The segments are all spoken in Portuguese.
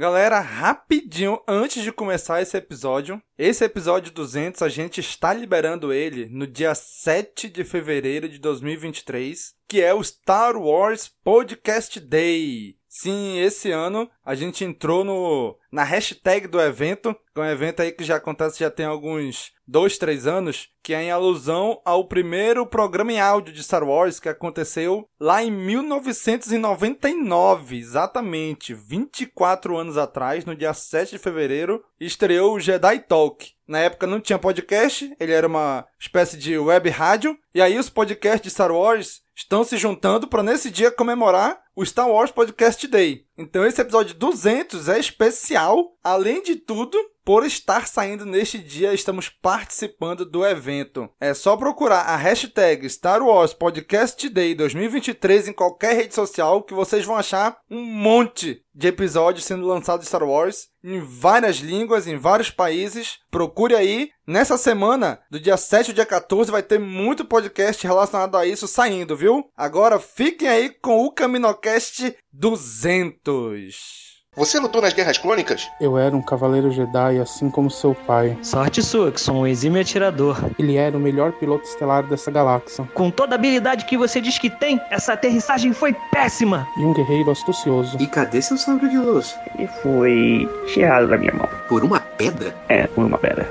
Galera, rapidinho, antes de começar esse episódio, esse episódio 200 a gente está liberando ele no dia 7 de fevereiro de 2023, que é o Star Wars Podcast Day. Sim, esse ano a gente entrou no na hashtag do evento, que é um evento aí que já acontece já tem alguns dois, três anos, que é em alusão ao primeiro programa em áudio de Star Wars que aconteceu lá em 1999, exatamente 24 anos atrás, no dia 7 de fevereiro, estreou o Jedi Talk. Na época não tinha podcast, ele era uma espécie de web rádio, e aí os podcasts de Star Wars estão se juntando para nesse dia comemorar o Star Wars Podcast Day. Então esse episódio 200 é especial, além de tudo, por estar saindo neste dia, estamos participando do evento. É só procurar a hashtag Star Wars Podcast Day 2023 em qualquer rede social que vocês vão achar um monte de episódios sendo lançados de Star Wars em várias línguas, em vários países. Procure aí. Nessa semana, do dia 7 ao dia 14, vai ter muito podcast relacionado a isso saindo, viu? Agora fiquem aí com o Caminocast 200. Você lutou nas Guerras Clônicas? Eu era um cavaleiro Jedi, assim como seu pai. Sorte sua, que sou um exímio atirador. Ele era o melhor piloto estelar dessa galáxia. Com toda a habilidade que você diz que tem, essa aterrissagem foi péssima. E um guerreiro astucioso. E cadê seu sabre de luz? Ele foi tirado da minha mão. Por uma pedra? É, por uma pedra.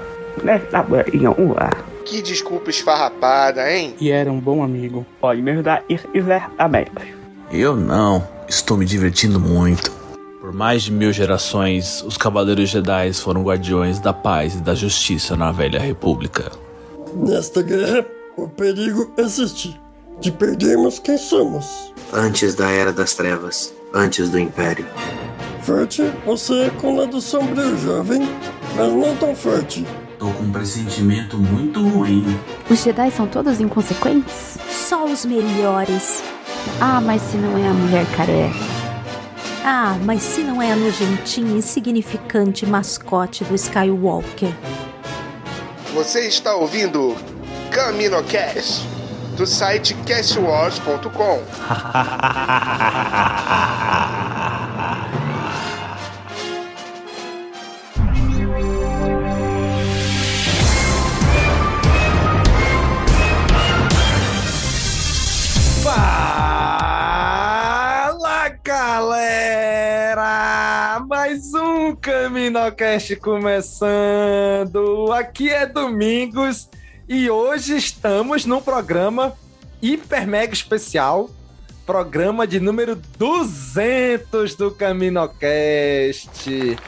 Estava em um ar. Que desculpa esfarrapada, hein? E era um bom amigo. Pode me ajudar e estiver aberto. Eu não. Estou me divertindo muito. Por mais de mil gerações, os Cavaleiros Jedi foram guardiões da paz e da justiça na Velha República. Nesta guerra, o perigo existe de perdermos quem somos. Antes da Era das Trevas, antes do Império. Forte, você é com lado sombrio, jovem, mas não tão forte. Tô com um pressentimento muito ruim. Os Jedi são todos inconsequentes? Só os melhores. Ah, mas se não é a mulher careca. Ah, mas se não é a nojentinha insignificante mascote do Skywalker. Você está ouvindo CaminoCast, do site castwars.com. Fala, galera! Um CaminoCast começando. Aqui é Domingos e hoje estamos num programa hiper mega especial. Programa de número 200 do CaminoCast.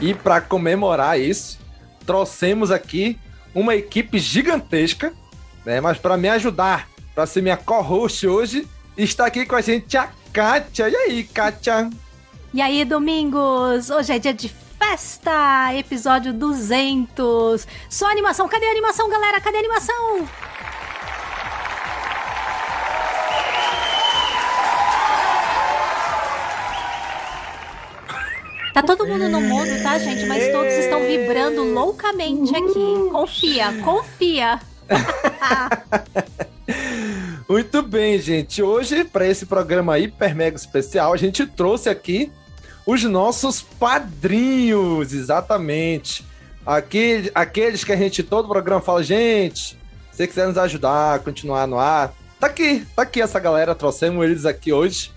E para comemorar isso, trouxemos aqui uma equipe gigantesca, né? Mas para me ajudar, para ser minha co-host hoje, está aqui com a gente a Kátia. E aí, Kátia? E aí, Domingos? Hoje é dia de festa! Episódio 200. Só animação. Cadê a animação, galera? Cadê a animação? Tá todo mundo no mundo, tá, gente? Mas todos estão vibrando loucamente aqui. Confia, confia. Muito bem, gente. Hoje, para esse programa hiper mega especial, a gente trouxe aqui os nossos padrinhos, exatamente. Aqueles, aqueles que a gente todo programa fala, gente, se você quiser nos ajudar, continuar no ar, tá aqui, tá aqui essa galera, trouxemos eles aqui hoje.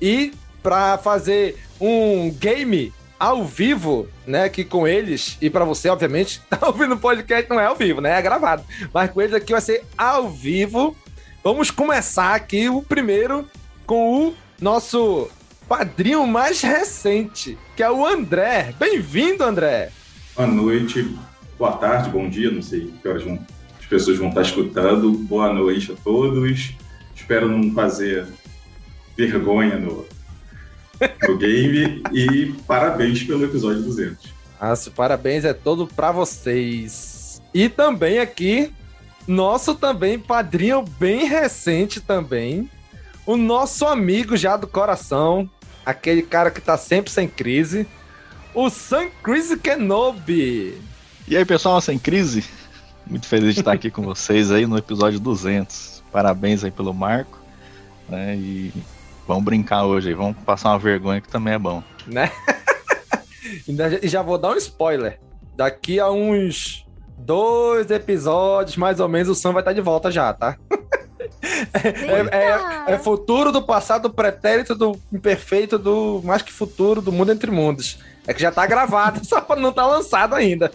E para fazer um game ao vivo, né, aqui com eles, e para você, obviamente, tá ouvindo o podcast, não é ao vivo, né, é gravado, mas com eles aqui vai ser ao vivo. Vamos começar aqui o primeiro com o nosso padrinho mais recente, que é o André. Bem-vindo, André! Boa noite, boa tarde, bom dia, não sei que horas vão, as pessoas vão estar escutando. Boa noite a todos. Espero não fazer vergonha no, no game e parabéns pelo episódio 200. Nossa, parabéns é todo para vocês. E também aqui, nosso também padrinho bem recente também, o nosso amigo já do coração, aquele cara que tá sempre sem crise, o Sam Crise Kenobi. E aí, pessoal, sem crise? Muito feliz de estar aqui com vocês aí no episódio 200. Parabéns aí pelo marco. Né? E vamos brincar hoje aí, vamos passar uma vergonha que também é bom. Né? e já vou dar um spoiler. Daqui a uns dois episódios, mais ou menos, o Sam vai estar de volta já, tá? É, é, é, futuro do passado, pretérito do imperfeito, do mais que futuro do mundo entre mundos. É que já tá gravado, só não tá lançado ainda.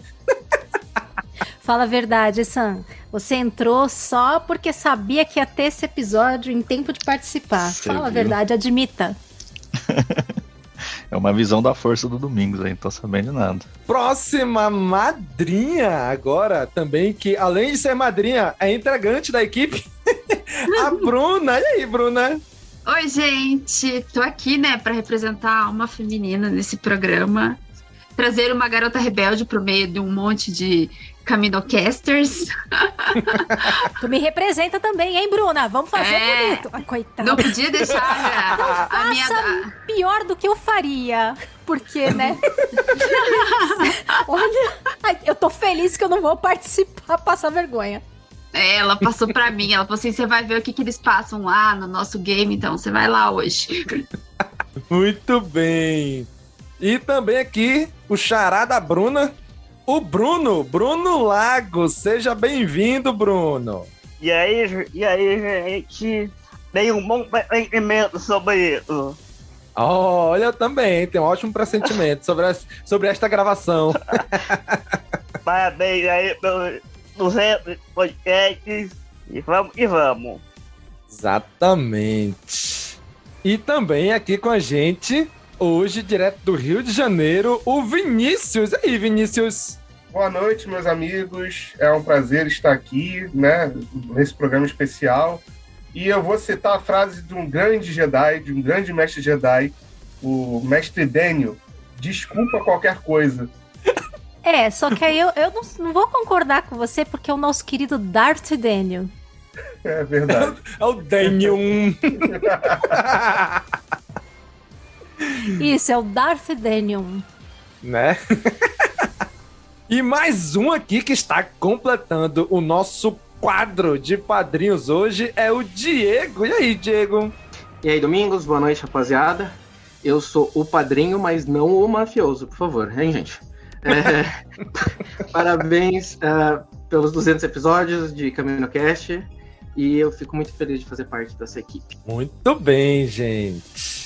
Fala a verdade, Sam. Você entrou só porque sabia que ia ter esse episódio em tempo de participar. Você Fala viu? a verdade, admita. É uma visão da força do Domingos aí, não tô sabendo de nada. Próxima madrinha agora também, que além de ser madrinha, é integrante da equipe. a Bruna. E aí, Bruna? Oi, gente. Tô aqui, né, para representar uma feminina nesse programa. Trazer uma garota rebelde pro meio de um monte de Caminocasters. tu me representa também, hein, Bruna? Vamos fazer é, bonito. Ai, coitada. Não podia deixar a, a minha... pior do que eu faria. Porque, né? Olha, eu tô feliz que eu não vou participar, passar vergonha. É, ela passou pra mim, ela falou assim: você vai ver o que, que eles passam lá no nosso game, então você vai lá hoje. Muito bem. E também aqui, o xará da Bruna, o Bruno, Bruno Lago. Seja bem-vindo, Bruno. E aí, e aí, gente? Tem um bom pressentimento sobre isso. olha, eu também tenho um ótimo pressentimento sobre, sobre esta gravação. Parabéns aí pelos 200 podcasts e vamos e vamos. Exatamente. E também aqui com a gente, hoje, direto do Rio de Janeiro, o Vinícius. E aí, Vinícius? Boa noite, meus amigos. É um prazer estar aqui, né, nesse programa especial. E eu vou citar a frase de um grande Jedi, de um grande mestre Jedi, o mestre Daniel. Desculpa qualquer coisa. É, só que aí eu, eu não, não vou concordar com você, porque é o nosso querido Darth Daniel. É verdade. é o Daniel. Isso, é o Darth Daniel. Né? E mais um aqui que está completando o nosso quadro de padrinhos hoje é o Diego. E aí, Diego? E aí, Domingos, boa noite, rapaziada. Eu sou o padrinho, mas não o mafioso, por favor, hein, gente? É... Parabéns uh, pelos 200 episódios de CaminoCast e eu fico muito feliz de fazer parte dessa equipe. Muito bem, gente.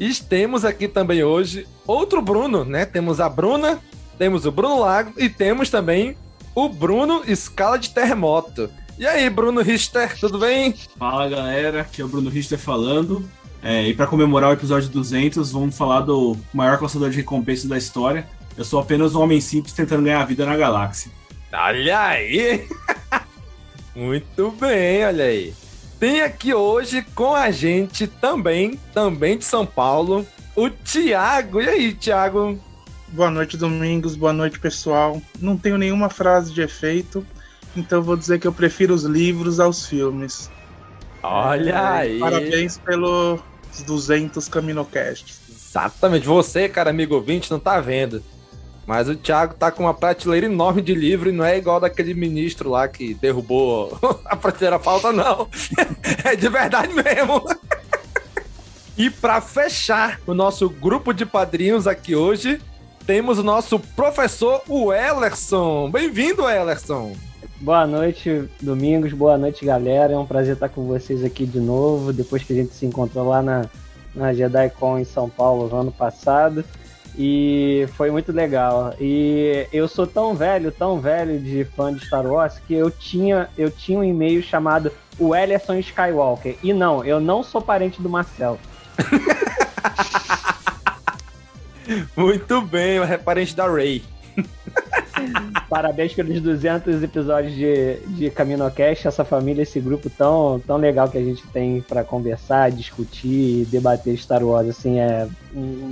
E temos aqui também hoje outro Bruno, né? Temos a Bruna temos o Bruno Lago e temos também o Bruno Escala de Terremoto. E aí, Bruno Richter, tudo bem? Fala galera, aqui é o Bruno Richter falando. É, e para comemorar o episódio 200, vamos falar do maior caçador de recompensas da história. Eu sou apenas um homem simples tentando ganhar a vida na galáxia. Olha aí! Muito bem, olha aí. Tem aqui hoje com a gente também, também de São Paulo, o Tiago. E aí, Tiago? Boa noite, Domingos. Boa noite, pessoal. Não tenho nenhuma frase de efeito, então vou dizer que eu prefiro os livros aos filmes. Olha é, aí! Parabéns pelos 200 Caminocasts. Exatamente. Você, cara amigo ouvinte, não tá vendo. Mas o Thiago tá com uma prateleira enorme de livro e não é igual daquele ministro lá que derrubou a prateleira falta, não. é de verdade mesmo. e para fechar o nosso grupo de padrinhos aqui hoje, temos o nosso professor, o Ellerson. Bem-vindo, Ellerson. Boa noite, Domingos. Boa noite, galera. É um prazer estar com vocês aqui de novo, depois que a gente se encontrou lá na, na JediCon em São Paulo no ano passado. E foi muito legal. E eu sou tão velho, tão velho de fã de Star Wars, que eu tinha, eu tinha um e-mail chamado o Ellerson Skywalker. E não, eu não sou parente do Marcel. Muito bem, é parente da Ray. Parabéns pelos 200 episódios de, de CaminoCast, essa família, esse grupo tão, tão legal que a gente tem para conversar, discutir, debater Star Wars. Assim, é,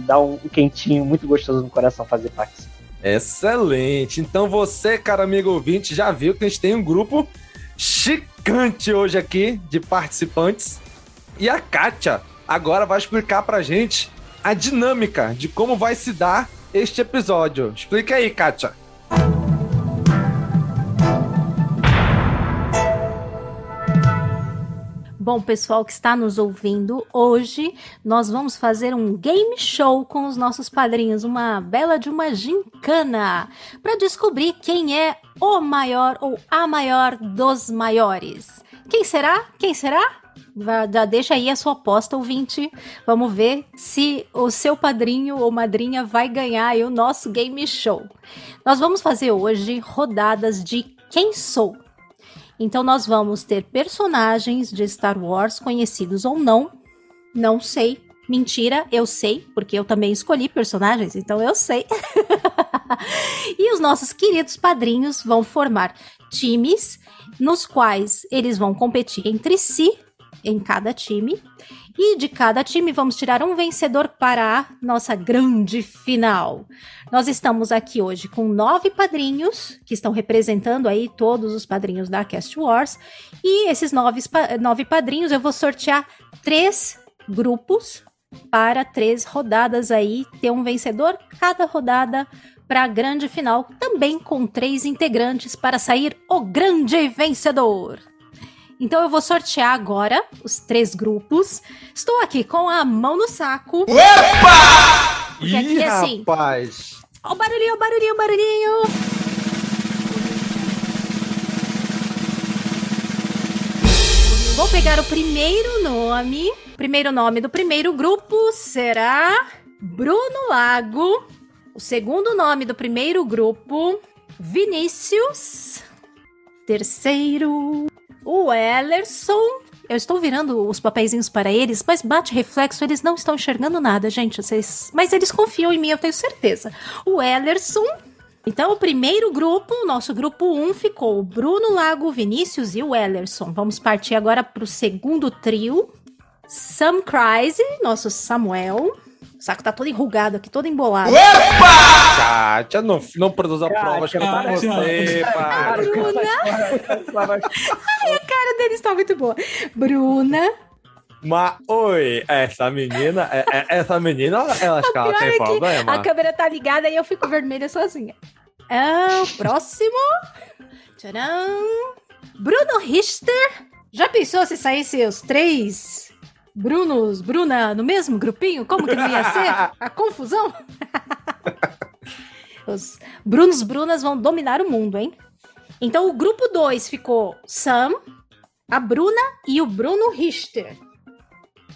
dá um quentinho muito gostoso no coração fazer parte. Excelente! Então você, cara amigo ouvinte, já viu que a gente tem um grupo chicante hoje aqui de participantes. E a Kátia agora vai explicar pra gente a dinâmica de como vai se dar este episódio. Explica aí, Kátia. Bom, pessoal que está nos ouvindo, hoje nós vamos fazer um game show com os nossos padrinhos, uma bela de uma gincana, para descobrir quem é o maior ou a maior dos maiores. Quem será? Quem será? Já deixa aí a sua aposta, ouvinte. Vamos ver se o seu padrinho ou madrinha vai ganhar o nosso game show. Nós vamos fazer hoje rodadas de quem sou. Então nós vamos ter personagens de Star Wars conhecidos ou não. Não sei. Mentira, eu sei, porque eu também escolhi personagens, então eu sei. e os nossos queridos padrinhos vão formar times nos quais eles vão competir entre si em cada time. E de cada time vamos tirar um vencedor para a nossa grande final. Nós estamos aqui hoje com nove padrinhos, que estão representando aí todos os padrinhos da Cast Wars. E esses nove, nove padrinhos eu vou sortear três grupos para três rodadas aí, ter um vencedor cada rodada para a grande final, também com três integrantes para sair o grande vencedor. Então eu vou sortear agora os três grupos. Estou aqui com a mão no saco. Opa! Porque aqui Ih, assim. rapaz. Ó o barulhinho, o barulhinho, o barulhinho. Vou pegar o primeiro nome. Primeiro nome do primeiro grupo será Bruno Lago. O segundo nome do primeiro grupo, Vinícius. Terceiro, o Ellerson. Eu estou virando os papeizinhos para eles, mas bate reflexo, eles não estão enxergando nada, gente. Vocês... Mas eles confiam em mim, eu tenho certeza. O Ellerson. Então, o primeiro grupo, o nosso grupo 1, ficou o Bruno Lago, o Vinícius e o Ellerson. Vamos partir agora para o segundo trio. Sam Crise, nosso Samuel. O saco tá todo enrugado aqui, todo embolado. Kátia, não, não produza provas pra Kátia. você, para. Bruna. Ai, a cara deles tá muito boa. Bruna. Mas, oi, essa menina, é- é- essa menina, ela, acho que ela tem é problema. a câmera tá ligada e eu fico vermelha sozinha. Ah, próximo. Tcharam. Bruno Richter. Já pensou se saísse os três Brunos, Bruna no mesmo grupinho? Como que não ia ser? A confusão? Os Brunos Brunas vão dominar o mundo, hein? Então o grupo 2 ficou Sam, a Bruna e o Bruno Richter.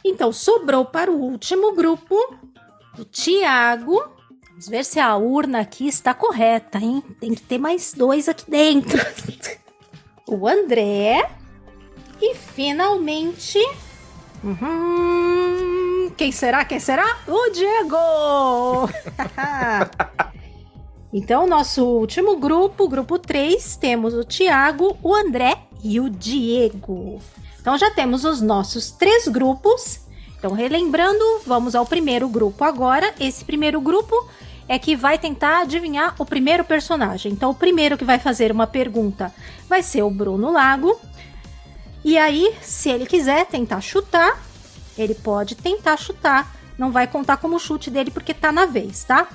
Então sobrou para o último grupo o Tiago. Vamos ver se a urna aqui está correta, hein? Tem que ter mais dois aqui dentro. o André. E finalmente. Uhum, quem será? Quem será? O Diego! então, nosso último grupo, grupo 3, temos o Tiago, o André e o Diego. Então, já temos os nossos três grupos. Então, relembrando, vamos ao primeiro grupo agora. Esse primeiro grupo é que vai tentar adivinhar o primeiro personagem. Então, o primeiro que vai fazer uma pergunta vai ser o Bruno Lago. E aí, se ele quiser tentar chutar, ele pode tentar chutar. Não vai contar como chute dele porque tá na vez, tá?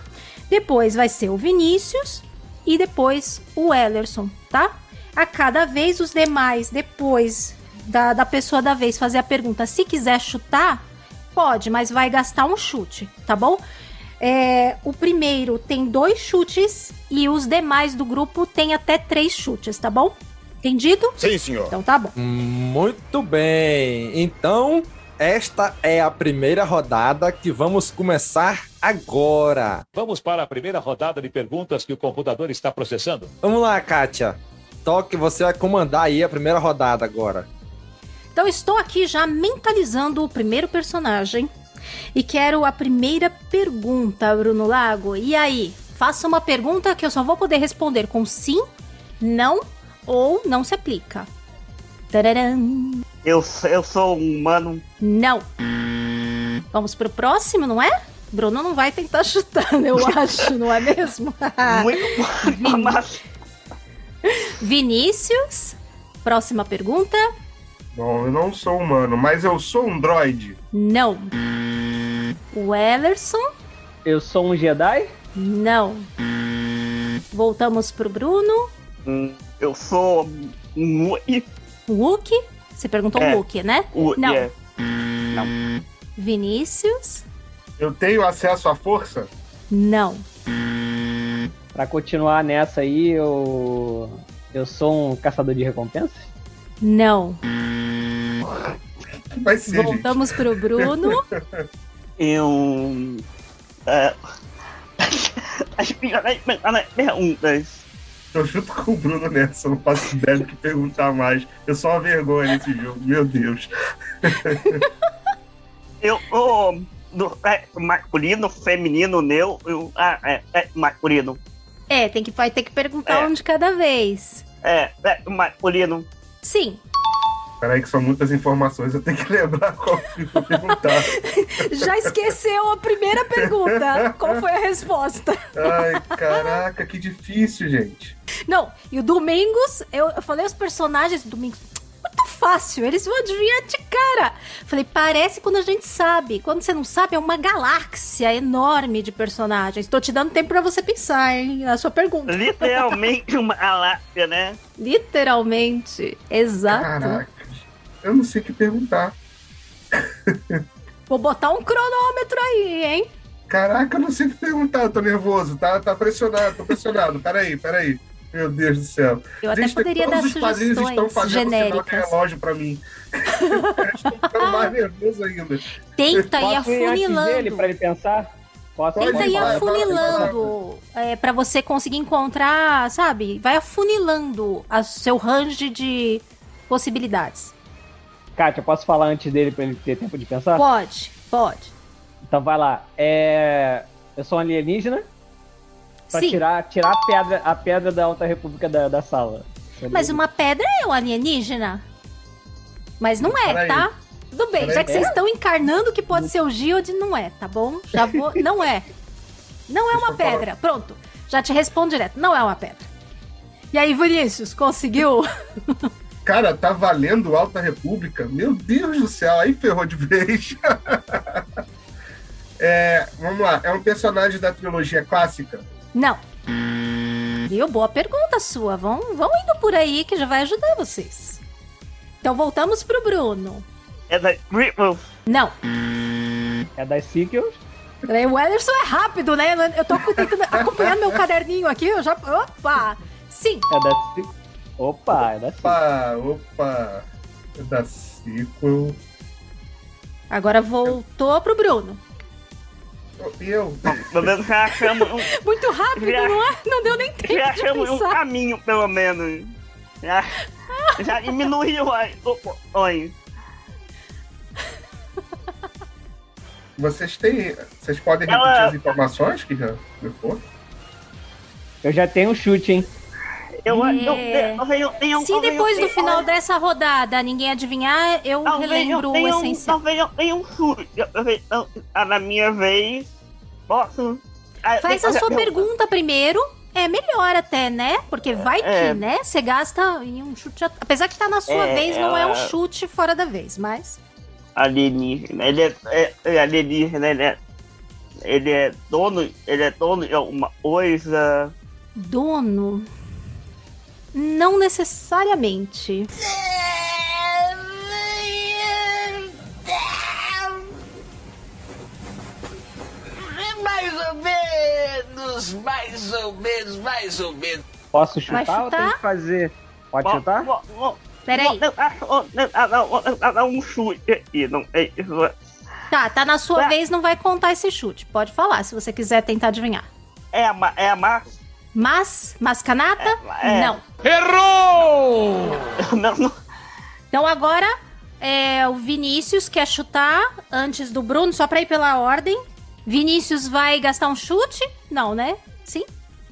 Depois vai ser o Vinícius e depois o Ellerson, tá? A cada vez os demais, depois da, da pessoa da vez fazer a pergunta, se quiser chutar, pode, mas vai gastar um chute, tá bom? É, o primeiro tem dois chutes e os demais do grupo tem até três chutes, tá bom? Entendido? Sim, senhor. Então tá bom. Muito bem. Então, esta é a primeira rodada que vamos começar agora. Vamos para a primeira rodada de perguntas que o computador está processando. Vamos lá, Kátia. Toque, você vai comandar aí a primeira rodada agora. Então estou aqui já mentalizando o primeiro personagem e quero a primeira pergunta, Bruno Lago. E aí, faça uma pergunta que eu só vou poder responder com sim, não ou não se aplica. Tararam. Eu, eu sou um humano. Não. Vamos pro próximo, não é? Bruno não vai tentar chutar, eu acho, não é mesmo? Muito Vinícius, próxima pergunta. Bom, eu não sou humano, mas eu sou um droid. Não. O Ellerson. Eu sou um Jedi? Não. Voltamos pro Bruno. Hum, Eu sou um Wookie. Wookie. Você perguntou É. o Luke, né? O- Não. é. Não. Vinícius? Eu tenho acesso à força? Não. Pra continuar nessa aí, eu. Eu sou um caçador de recompensas? Não. Vai ser, Voltamos pro Bruno. Eu. É, as piores perguntas. Eu junto com o Bruno nessa, eu não faço ideia do que perguntar mais. Eu sou uma vergonha nesse jogo, meu Deus. Eu sou do é, masculino, feminino, neutro. Ah, é, é masculino. É, tem que, vai ter que perguntar um de cada vez. É, é masculino. Sim. Peraí, que são muitas informações, eu tenho que lembrar qual que eu vou perguntar. Já esqueceu a primeira pergunta. Qual foi a resposta? Ai, caraca, que difícil, gente. Não, e o Domingos, eu, eu falei os personagens do Domingos. Fácil, eles vão adivinhar de cara. Falei, parece quando a gente sabe. Quando você não sabe, é uma galáxia enorme de personagens. Tô te dando tempo pra você pensar, hein? A sua pergunta. Literalmente uma galáxia, né? Literalmente. Exato. Caraca, eu não sei o que perguntar. Vou botar um cronômetro aí, hein? Caraca, eu não sei o que perguntar, eu tô nervoso, tá, tá pressionado, tô pressionado. Peraí, peraí. Meu Deus do céu. Eu até Gente, poderia todos dar os padrinhos estão sugestões fazendo sinal de genéricas. relógio pra mim. eu estou ficando mais nervoso ainda. Tenta ir afunilando. dele pra ele pensar? Posso Tenta ir afunilando é, para você conseguir encontrar, sabe? Vai afunilando o seu range de possibilidades. Kátia, posso falar antes dele pra ele ter tempo de pensar? Pode, pode. Então vai lá. É... Eu sou um alienígena. Pra Sim. tirar, tirar a, pedra, a pedra da Alta República da, da sala. Mas uma pedra é um alienígena? Mas não é, Peraí. tá? Tudo bem, Peraí. já que vocês É? estão encarnando que pode ser o Gild, não é, tá bom? Já vou. Não é. Não é uma pedra. Pronto. Já te respondo direto. Não é uma pedra. E aí, Vinícius, conseguiu? Cara, tá valendo Alta República? Meu Deus do céu, aí ferrou de vez. é, vamos lá, é um personagem da trilogia clássica? Não. Viu? Boa pergunta sua. Vão, vão indo por aí que já vai ajudar vocês. Então voltamos pro Bruno. É da Triple. Não. É das sequels. Peraí, O Ederson é rápido, né? Eu tô tentando acompanhando meu caderninho aqui. Eu já. Opa! Sim. É da. Opa, é da. Opa, opa. É da sequel. Agora voltou pro Bruno. Eu? Pelo menos já achamos um, Muito rápido, Já- não é? Não deu nem tempo já de achamos um caminho, pelo menos. Já, já diminuiu as opções. Vocês têm. Vocês podem Ela- repetir as informações que já foram? Eu já tenho um chute, hein? Eu, É. eu, eu, eu Se depois do final dessa rodada ninguém adivinhar, eu talvez relembro eu o tenha essencial. Talvez eu tenha um chute. Ah, Na minha vez, posso. Ah, Faz a sua pergunta primeiro. É melhor até, né? Porque vai que, É. né? Você gasta em um chute. Apesar que tá na sua É, vez, não é um chute fora da vez, mas. alienígena. Ele é, é, é alienígena, ele é, ele é dono, ele é dono de alguma coisa. Dono. Não necessariamente. Mais ou menos, mais ou menos, mais ou menos. Posso Vai chutar, ou tem chutar? que fazer? Pode chutar? Peraí. Um chute aqui, não é. Tá, tá na sua Tá. vez, não vai contar esse chute. Pode falar, se você quiser tentar adivinhar. É é a massa. Mas, mascanata? é. Não. Errou! Não, não. Então agora é, o Vinícius quer chutar antes do Bruno, só pra ir pela ordem. Vinícius vai gastar um chute? Não, né? Sim?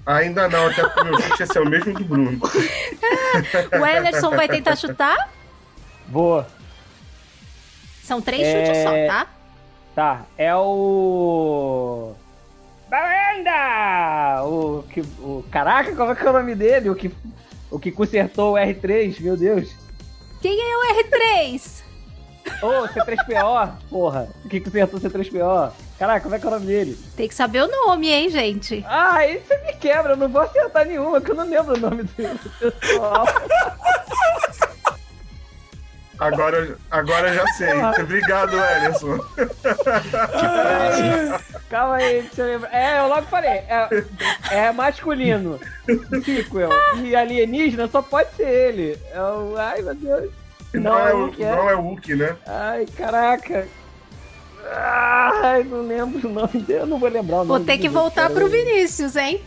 Ainda não, até porque o meu chute ia ser o mesmo do Bruno. O Emerson vai tentar chutar? Vou. São três É, chutes só, tá? Tá, é o. Balenda! O que. O... Caraca, como é que é o nome dele? O que, o que consertou o R3, meu Deus. Quem é o R3? Ô, C3PO, porra. O que consertou o C3PO? Caraca, como é que é o nome dele? Tem que saber o nome, hein, gente? Ah, aí você me quebra, eu não vou acertar nenhuma, que eu não lembro o nome do pessoal. Agora, agora eu já sei. Obrigado, Ellison. Calma aí, deixa eu lembrar. É, eu logo falei. É, é masculino. Sequel. E alienígena só pode ser ele. É o... Ai, meu Deus. Não, é, o, Hulk, é. não é o Hulk, né? Ai, caraca. Ai, não lembro o nome dele. Eu não vou lembrar o Vou nome ter que voltar cara. pro Vinícius, hein?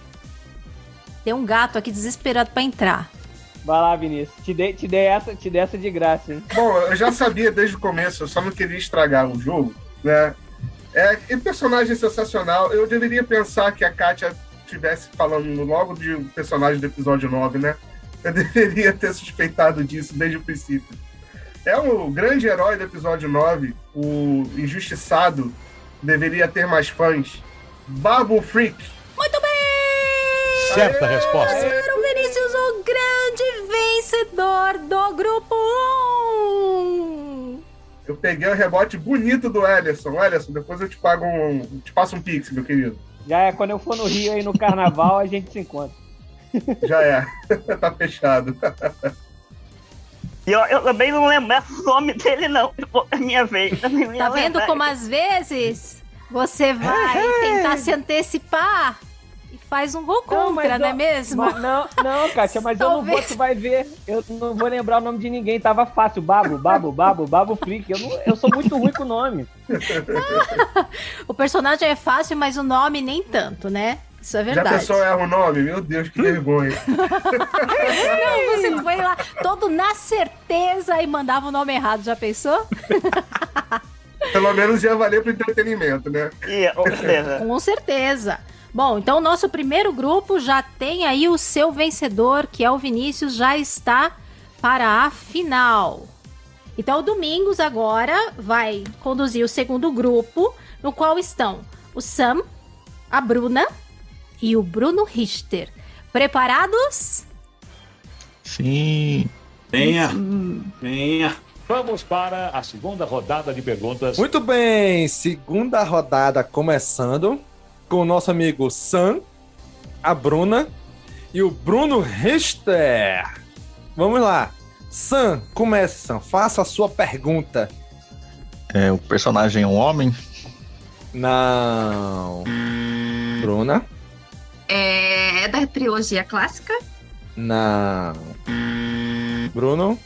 Tem um gato aqui desesperado pra entrar. Vai lá, Vinícius. Te dei, te dei, essa, te dei essa de graça, hein? Bom, eu já sabia desde o começo, eu só não queria estragar o jogo, né? É, e personagem sensacional. Eu deveria pensar que a Katia estivesse falando logo de um personagem do episódio 9, né? Eu deveria ter suspeitado disso desde o princípio. É o grande herói do episódio 9, o injustiçado, deveria ter mais fãs. Babu Freak. Muito bem! Certa resposta. Para vencedor do grupo 1. Eu peguei o rebote bonito do Ellison. Ellison, depois eu te pago um. te passo um pix, meu querido. Já é quando eu for no Rio aí no carnaval, a gente se encontra. Já é. tá fechado. E eu, eu também não lembrava o nome dele, não. É minha vez. Tá vendo lembrar. como às vezes você vai tentar se antecipar faz um gol Não, mas contra, não é eu- mesmo? mas não, não, Kátia, mas eu não vou, Talvez. tu vai ver. Eu não vou lembrar o nome de ninguém, tava fácil. Babo, Babo, Babo, Babo Freak. Eu, não, eu sou muito ruim com o nome. O personagem é fácil, mas o nome nem tanto, né? Isso é Já verdade. pensou erra o nome? Meu Deus, que vergonha. Não, você foi lá todo na certeza e mandava o nome errado, já pensou? Pelo menos ia valer pro entretenimento, né? Ia, com certeza. Com certeza. Bom, então o nosso primeiro grupo já tem aí o seu vencedor, que é o Vinícius, já está para a final. Então o Domingos agora vai conduzir o segundo grupo, no qual estão o Sam, a Bruna e o Bruno Richter. Preparados? Sim. Venha. Venha. Vamos para a segunda rodada de perguntas. Muito bem, segunda rodada começando com o nosso amigo Sam, a Bruna e o Bruno Richter. Vamos lá. Sam, começa. Faça a sua pergunta. É, o personagem é um homem? Não. Bruna? É, é da trilogia clássica? Não. Bruno?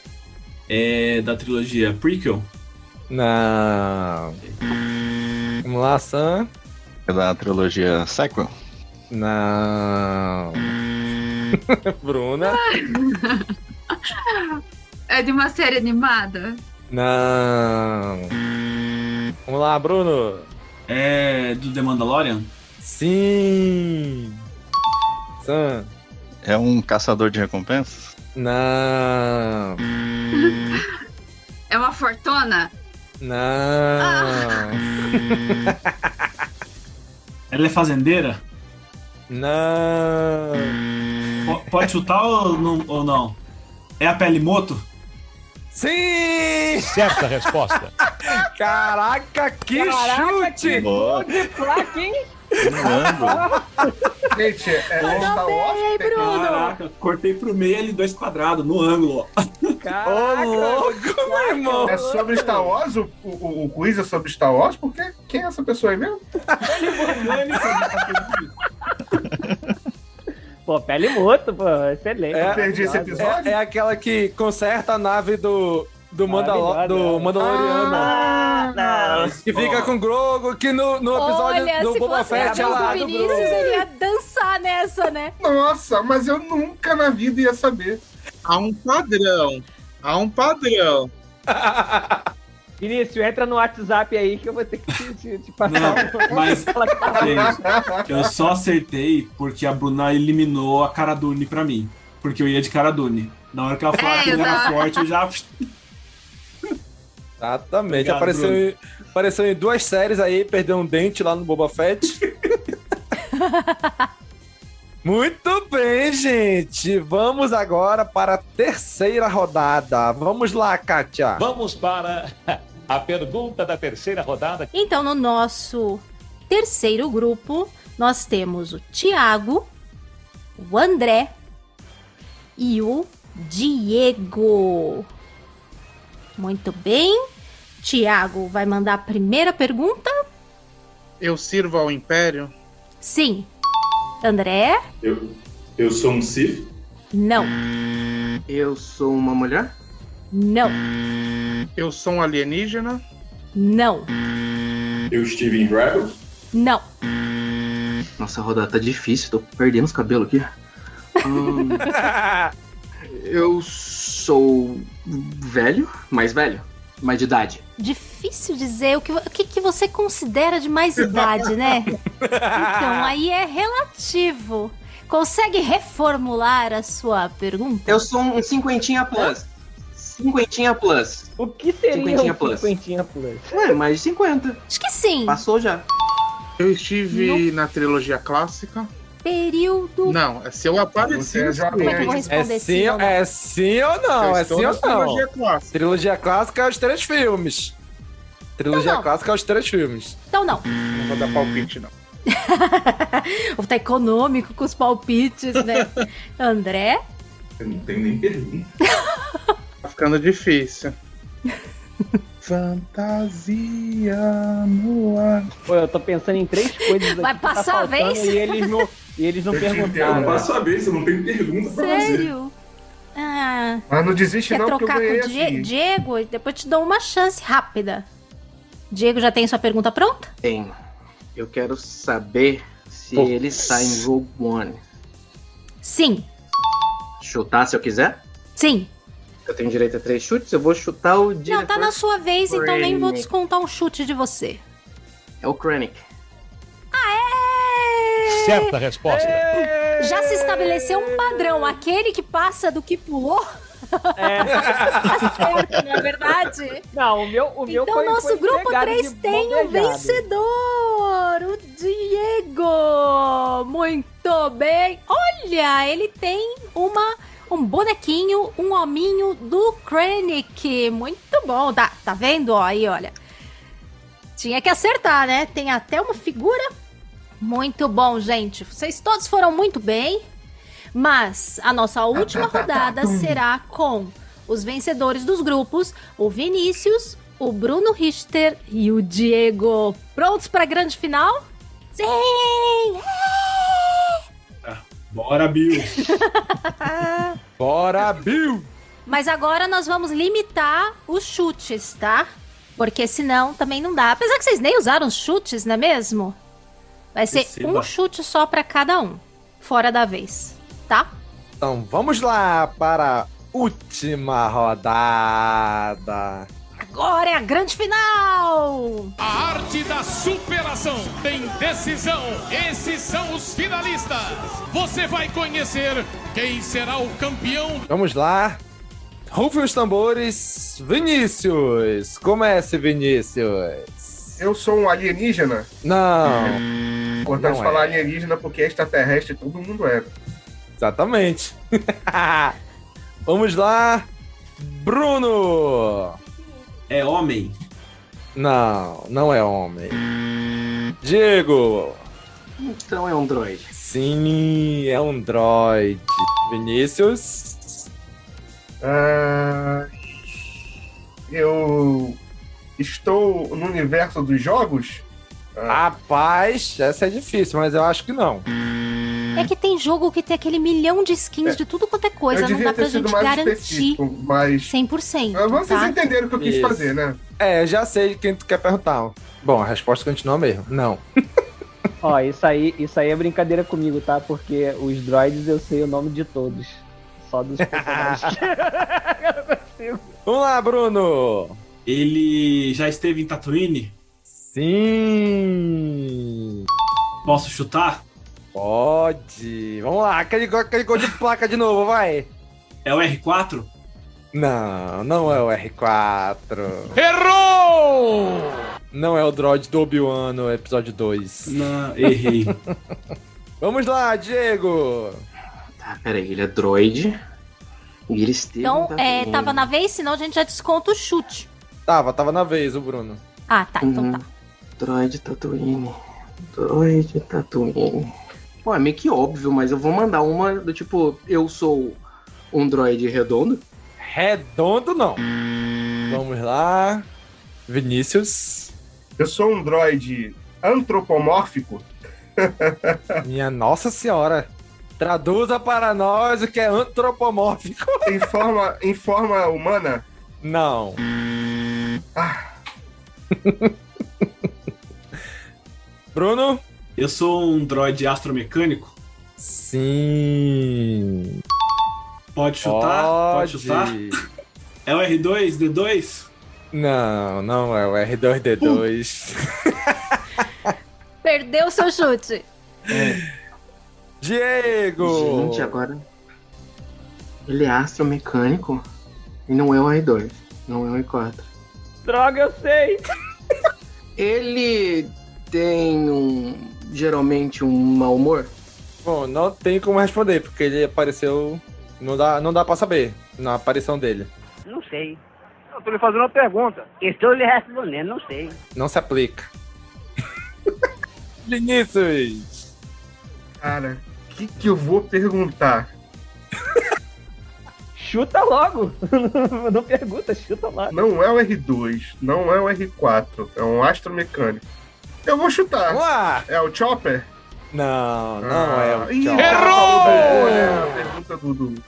É da trilogia prequel? Não. Vamos lá, Sam. É da trilogia sequel? Não. Bruna? É de uma série animada? Não. Vamos lá, Bruno. É do The Mandalorian? Sim. Sam. É um caçador de recompensas? Não. É uma fortuna? Não. Ela é fazendeira? Não. Po- Pode chutar ou não? Ou não? É a pele moto? Sim! Certa resposta. Caraca, que Caraca, chute! que placa, hein? Gente, é, é Star Wars que tem- Caraca, cortei pro meio ali dois quadrados, no ângulo, ó. Caraca, louco, meu irmão! É sobre Star Wars? O, o, o quiz é sobre Star Wars? Por quê? Quem é essa pessoa aí mesmo? Pô, pele moto, pô, excelente. É, perdi esse episódio? É, é aquela que conserta a nave do, do, Mandalo Maravilhosa, do é. Mandaloriano. Ah, não. que fica com o Grogo, que no, no episódio Olha, do se Boba Fett vez ela... do Vinícius, ele ia dançar nessa, né? Nossa, mas eu nunca na vida ia saber. Há um padrão. Há um padrão. Vinícius, entra no WhatsApp aí que eu vou ter que te, te, te passar Não, mas- Fala que Gente, eu só acertei porque a Bruna eliminou a Cara Dune pra mim. Porque eu ia de Cara Dune. Na hora que ela falou É, que ele era forte, eu já. Exatamente. Obrigado, apareceu, Bruno. em, apareceu em duas séries aí, perdeu um dente lá no Boba Fett. Muito bem, gente. Vamos agora para a terceira rodada. Vamos lá, Kátia. Vamos para a pergunta da terceira rodada. Então, no nosso terceiro grupo, nós temos o Tiago, o André e o Diego. Muito bem. Tiago vai mandar a primeira pergunta? Eu sirvo ao Império? Sim. André? Eu, eu sou um Sith? Não. Eu sou uma mulher? Não. Eu sou um alienígena? Não. Eu estive em Rebels? Não. Nossa, a rodada tá difícil, tô perdendo os cabelos aqui. Hum, eu sou velho, mais velho, mais de idade. Difícil dizer o que, o que, que você considera de mais idade, né? Então, aí é relativo. Consegue reformular a sua pergunta? Eu sou um cinquentinha plus. Cinquentinha plus. O que seria Cinquentinha um plus. cinquentinha plus? Ué, mais de 50. Acho que sim. Passou já. Eu estive na trilogia clássica? Período. Não, é se eu é jovem Como é que eu vou responder É sim sim, ou não? é sim ou não? Eu É sim ou não? trilogia clássica. Trilogia clássica é os três filmes. Trilogia Então não. clássica é os três filmes. Então não. Não vou dar palpite, não. Vou estar econômico com os palpites, né? André? Eu não tenho nem pergunta. Tá ficando difícil. Fantasia no ar. Pô, eu tô pensando em três coisas aqui Vai tá passar a faltando vez? E eles não, e eles não Eu perguntaram. passo a vez, eu não tenho pergunta pra fazer. Sério? Ah, Mas não desiste quer não, porque eu trocar com Die- assim. Diego? Depois te dou uma chance rápida. Diego já tem sua pergunta pronta? Tem. Eu quero saber se Pô. ele está em Rogue One. Sim. Chutar se eu quiser? Sim. Eu tenho direito a três chutes, eu vou chutar o diretor. Não, tá na sua vez, então nem vou Krennic. descontar um chute de você. É o Krennic. Certa resposta. Já se estabeleceu um padrão. Aquele que passa do que pulou. tá certo, não é verdade? Não, o meu, o meu Então, foi, nosso foi grupo entregado 3 de tem um vencedor, o Diego. Muito bem. Olha, ele tem uma um bonequinho, um hominho do Krennic. Muito bom. Tá, tá vendo? Ó, aí, olha. Tinha que acertar, né? Tem até uma figura. Muito bom, gente. Vocês todos foram muito bem. Mas a nossa última rodada será com os vencedores dos grupos, o Vinícius, o Bruno Richter e o Diego. Prontos para a grande final? Sim! Bora, Bill. Bora, Bill! Mas agora nós vamos limitar os chutes, tá? Porque senão também não dá. Apesar que vocês nem usaram os chutes, não é mesmo? Vai ser Receba. um chute só para cada um, fora da vez, tá? Então vamos lá para a última rodada. Agora é a grande final! A arte da superação tem decisão. Esses são os finalistas. Você vai conhecer quem será o campeão. Vamos lá. Rufem os tambores. Vinícius. Comece, Vinícius. Eu sou um alienígena? Não. Importante Não falar é. alienígena porque extraterrestre todo mundo é. Exatamente. Vamos lá. Bruno. É homem. Não, não é homem. Diego. Então é um droid. Sim, é um droid. Vinícius. Ah, eu estou no universo dos jogos? Rapaz, essa é difícil, mas eu acho que não. É que tem jogo que tem aquele milhão de skins de tudo quanto é coisa, eu não dá pra gente mais garantir mas 100%. Ah, Vocês tá? entenderam o que eu quis Isso. fazer, né? É, já sei quem tu quer perguntar. Bom, a resposta continua mesmo. Não. Ó, isso aí, isso aí é brincadeira comigo, tá? Porque os droids eu sei o nome de todos. Só dos personagens. Vamos lá, Bruno. Ele já esteve em Tatooine? Sim. Posso chutar? Pode. Vamos lá, aquele, go- aquele gol de placa de novo, vai. É o R4? Não, não é o R4. Errou! Não é o droid do Obi-Wan no episódio 2. Não, errei. Vamos lá, Diego. Tá, peraí, ele é droid. E ele esteve. Então, é, tava na vez, senão a gente já desconta o chute. Tava, tava na vez o Bruno. Ah, tá, então Uhum. tá. Droid Tatooine. Droid Tatooine. Pô, é meio que óbvio, mas eu vou mandar uma do tipo, eu sou um droid redondo. Redondo não. Vamos lá. Vinícius. Eu sou um droid antropomórfico. Minha nossa senhora. Traduza para nós o que é antropomórfico. Em forma, em forma humana? Não. Ah, Bruno? Eu sou um droid astromecânico. Sim. Pode chutar? Pode, Pode. chutar? É o R2, D2? Não, não é o R2D2. Perdeu seu chute. Diego! Gente, agora. Ele é astromecânico e não é o R2. Não é o R4. Droga, eu sei! Ele tem um. geralmente um mau humor? Bom, não tem como responder, porque ele apareceu. Não dá, não dá pra saber na aparição dele. Não sei. Eu tô lhe fazendo uma pergunta. Estou lhe respondendo, não sei. Não se aplica. Vinícius! cara, o que, que eu vou perguntar? Chuta logo! não pergunta, chuta logo. Não é o R2, não é o R4, é um astromecânico. Eu vou chutar. Vamos lá! É o Chopper? Não, não é o Ih, o Chopper. falou do humor, né? A pergunta do, do-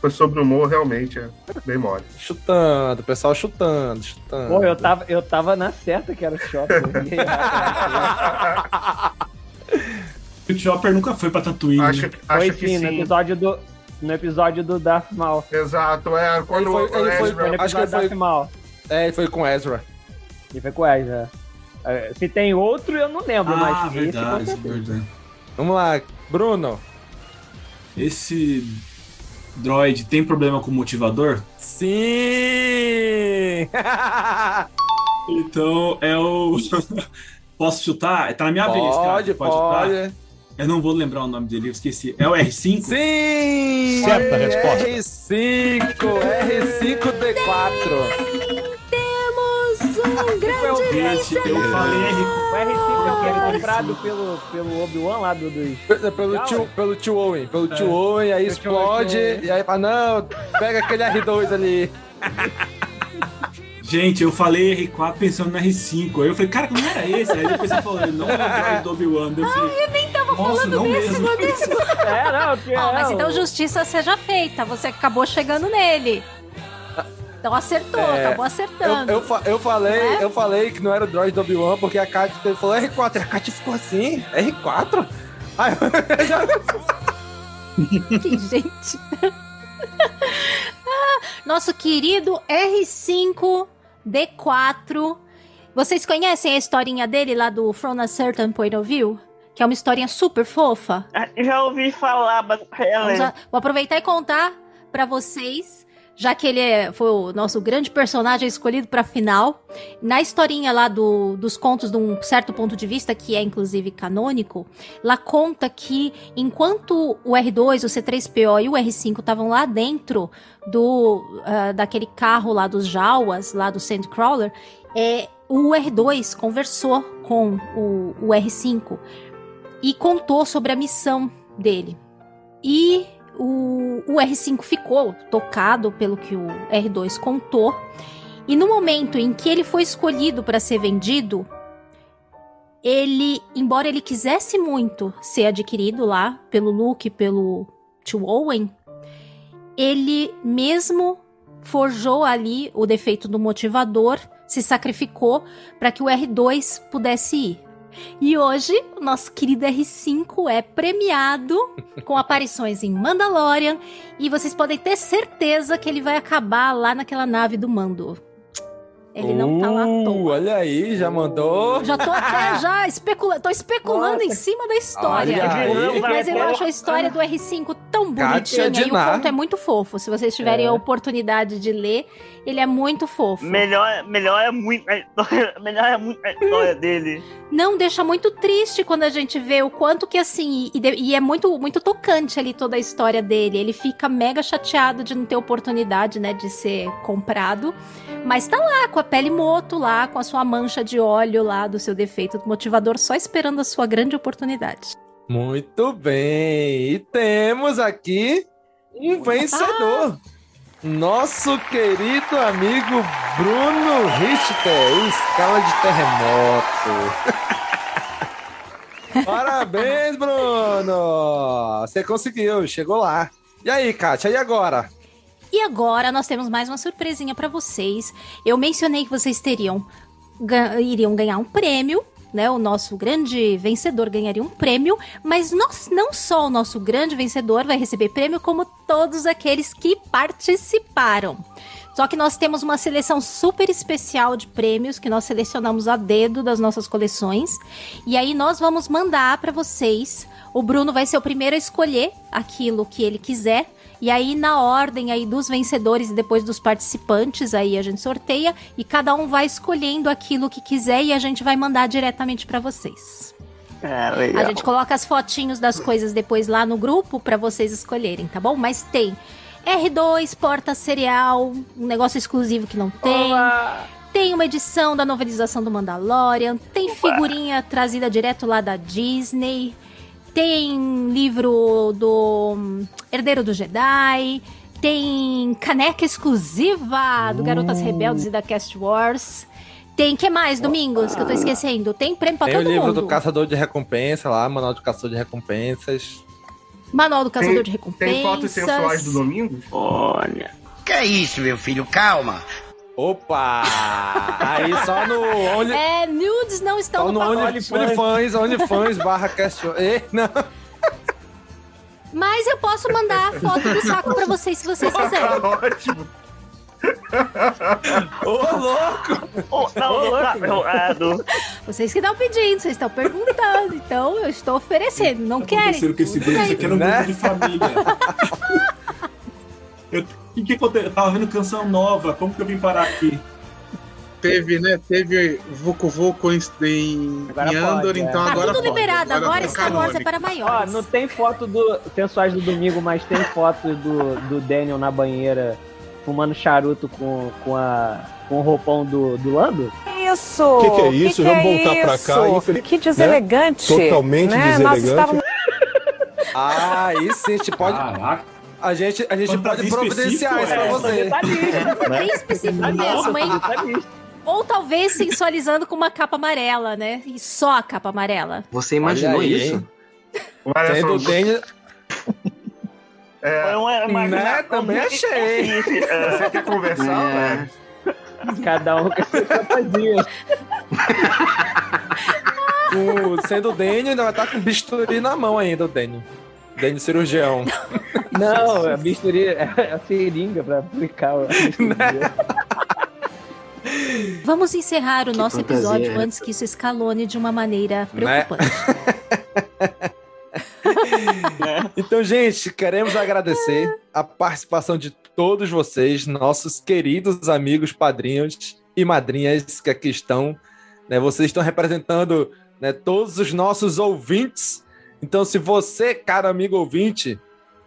Foi sobre o humor, realmente, é bem mole. Chutando, o pessoal chutando, chutando. Pô, eu tava, eu tava na certa que era o shopping. O Chopper nunca foi pra Tatooine. né? Acho, Foi acho que sim, sim. no episódio do. No episódio do Darth Maul. Exato, é. Quando Ele foi- o ele foi- Ezra- no acho que ele foi- Darth Maul. É, ele foi com Ezra. E foi com o Ezra. É, Se tem outro, eu não lembro, Ah, mas esse verdade, certeza. verdade. Vamos lá, Bruno. Esse droid tem problema com o motivador? Sim! Então é o. Posso chutar? Tá na minha vez, cara. Pode, Pode pode. chutar? Eu não vou lembrar o nome dele, eu esqueci. É o R5? Sim! Certa resposta. R5, R5D4. Gente, eu falei R5. O R5 é o que é comprado pelo, pelo Obi-Wan lá do. Pe- Pelo tio, pelo tio Owen, pelo tio Owen, aí explode, Owen. e aí fala, não, pega aquele R2 ali. Gente, eu falei R4 pensando no R5. Aí eu falei, cara, não era esse? Aí depois você falou, não é o do Obi-Wan. Eu falei, Eu nem tava falando desse, mesmo. não é mesmo? É, não, que é, mas então justiça seja feita. Você acabou chegando nele. Então acertou, É, acabou Eu, acertando. eu, fa- eu falei, é? eu falei que não era o droid do Obi-Wan, porque a Kat ele falou R4, e a Kat ficou assim, R4? Aí eu já- Que gente. Nosso querido R5D4. Vocês conhecem a historinha dele lá do From a Certain Point of View? Que é uma historinha super fofa. Ah, Já ouvi falar, mas Vamos vou aproveitar e contar pra vocês, já que ele é- foi o nosso grande personagem escolhido pra final. Na historinha lá do- dos contos de um certo ponto de vista, que é inclusive canônico, lá conta que enquanto o R2, o C3PO e o R5 estavam lá dentro do ah, daquele carro lá dos Jawas, lá do Sandcrawler, é, o R2 conversou com o, o R5 e contou sobre a missão dele. E o, o R5 ficou tocado pelo que o R2 contou. E no momento em que ele foi escolhido para ser vendido, ele, embora ele quisesse muito ser adquirido lá pelo Luke, pelo tio Owen, ele mesmo forjou ali o defeito do motivador, se sacrificou para que o R2 pudesse ir. E hoje, o nosso querido R5 é premiado com aparições em Mandalorian. E vocês podem ter certeza que ele vai acabar lá naquela nave do Mando. Ele não tá lá à Uh, toa. Olha aí, já mandou. Já tô até já especulando, tô especulando em cima da história. Mas eu acho a história do R5 tão bonitinha e o conto é muito fofo. Se vocês tiverem É. a oportunidade de ler, ele é muito fofo. Melhor, melhor é muito a história, melhor é muito a história dele. Não, deixa muito triste quando a gente vê o quanto que assim. E, e é muito, muito tocante ali toda a história dele. Ele fica mega chateado de não ter oportunidade, né, de ser comprado. Mas tá lá, com a pele moto lá, com a sua mancha de óleo lá do seu defeito do motivador, só esperando a sua grande oportunidade. Muito bem. E temos aqui um vencedor. Nosso querido amigo Bruno Richter, escala de terremoto. Parabéns, Bruno! Você conseguiu, chegou lá. E aí, Kátia, e agora? E agora nós temos mais uma surpresinha pra vocês. Eu mencionei que vocês teriam iriam ganhar um prêmio, né? O nosso grande vencedor ganharia um prêmio, mas nós, não só o nosso grande vencedor vai receber prêmio, como todos aqueles que participaram. Só que nós temos uma seleção super especial de prêmios que nós selecionamos a dedo das nossas coleções. E aí nós vamos mandar para vocês. O Bruno vai ser o primeiro a escolher aquilo que ele quiser. E aí, na ordem aí dos vencedores e depois dos participantes, aí a gente sorteia e cada um vai escolhendo aquilo que quiser e a gente vai mandar diretamente para vocês. É, A gente coloca as fotinhos das coisas depois lá no grupo para vocês escolherem, tá bom? Mas tem R2, porta cereal, um negócio exclusivo que não tem. Tem uma edição da novelização do Mandalorian, tem figurinha trazida direto lá da Disney, tem livro do hum, Herdeiro do Jedi, tem caneca exclusiva do Garotas Rebeldes e da Cast Wars. Tem, que mais, Domingos, que eu tô esquecendo? Tem prêmio pra Tem o todo livro mundo. do Caçador de Recompensa lá, Manual do Caçador de Recompensas. Manual do Caçador Tem- de Recompensas. Tem fotos sensuais do Domingos? Olha. Que é isso, meu filho? Calma. Opa! Aí só no Only, É, nudes não estão só no no pacote. Only, OnlyFans, OnlyFans barra não. Mas eu posso mandar a foto do saco pra vocês se vocês quiserem. Ótimo. Ô, louco! Oh, não, não, tá errado. Vocês que estão pedindo, vocês estão perguntando. Então eu estou oferecendo. Não querem? Acontecendo com esse aqui era um Né? grupo de família. Eu, o que, que aconteceu? Eu tava vendo canção nova, como que eu vim parar aqui? Teve, né? Teve Vucu Vucu em, em, Agora Andor, pode, é. então Tá agora tudo pode. liberado. Agora é Star Wars é para Ó, maiores. não tem foto do Sensuais do Domingo, mas tem foto do, do Daniel na banheira fumando charuto com, com, a, com o roupão do, do Lando? Isso! O que, que é isso? Que que Vamos é voltar pra cá. isso? infeliz- Que deselegante. Né? Totalmente né? Nós deselegante. estávamos... Ah, aí sim, a gente pode... Caraca. A gente, a gente pode providenciar isso específico, pra é. você. Bem específico mesmo, hein? Ou talvez sensualizando com uma capa amarela, né? E só a capa amarela. Você imaginou aí, isso? hein? Olha Sendo só, Daniel... é, Foi uma imaginação também muito achei. É. você quer conversar? É. né? Cada um com a sua fantasia. Com- Sendo o Daniel, ainda vai estar com bisturi na mão ainda, o Daniel. Daniel cirurgião. Não, a bisturi é a seringa pra aplicar o. Vamos encerrar o nosso fantasia episódio é antes que isso escalone de uma maneira Né? preocupante. Então, gente, queremos agradecer a participação de todos vocês, nossos queridos amigos padrinhos e madrinhas que aqui estão. né? Vocês estão representando né, todos os nossos ouvintes. Então, se você, cara amigo ouvinte,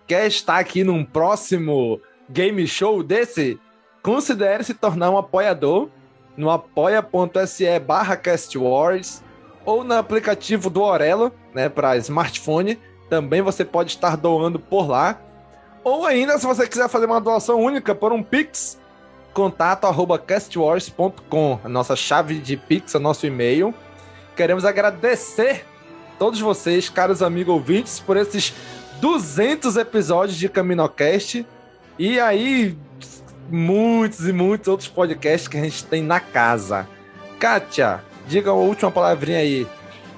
quer estar aqui num próximo game show desse, considere se tornar um apoiador no apoia.se barra castwars ou no aplicativo do Orelo, né, para smartphone. Também você pode estar doando por lá. Ou ainda, se você quiser fazer uma doação única por um Pix, contato arroba castwars.com, a nossa chave de Pix, o nosso e-mail. Queremos agradecer todos vocês, caros amigos ouvintes, por esses 200 episódios de CaminoCast. E aí, muitos e muitos outros podcasts que a gente tem na casa. Kátia, diga a última palavrinha aí.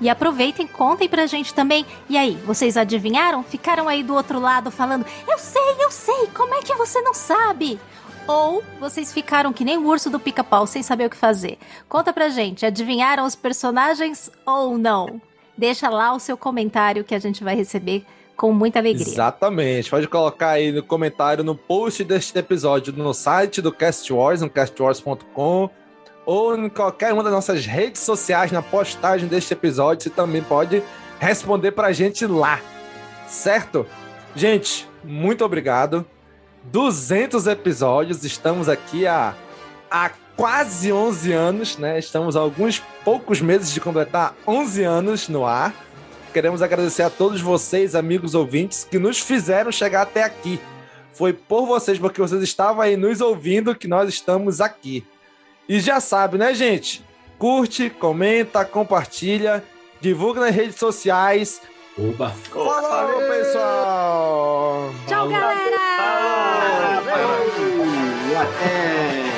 E aproveitem, contem pra gente também. E aí, vocês adivinharam? Ficaram aí do outro lado falando: Eu sei, eu sei, como é que você não sabe? Ou vocês ficaram que nem o urso do pica-pau sem saber o que fazer? Conta pra gente, adivinharam os personagens ou não? Deixa lá o seu comentário que a gente vai receber com muita alegria. Exatamente. Pode colocar aí no comentário no post deste episódio no site do Cast Wars, no castwars.com, ou em qualquer uma das nossas redes sociais, na postagem deste episódio, você também pode responder pra gente lá. Certo? Gente, muito obrigado. 200 episódios, estamos aqui há, há quase 11 anos, né? Estamos há alguns poucos meses de completar 11 anos no ar. Queremos agradecer a todos vocês, amigos ouvintes, que nos fizeram chegar até aqui. Foi por vocês, porque vocês estavam aí nos ouvindo que nós estamos aqui. E já sabe, né, gente? Curte, comenta, compartilha, divulga nas redes sociais. Oba! Falou, pessoal! Tchau, galera! Até!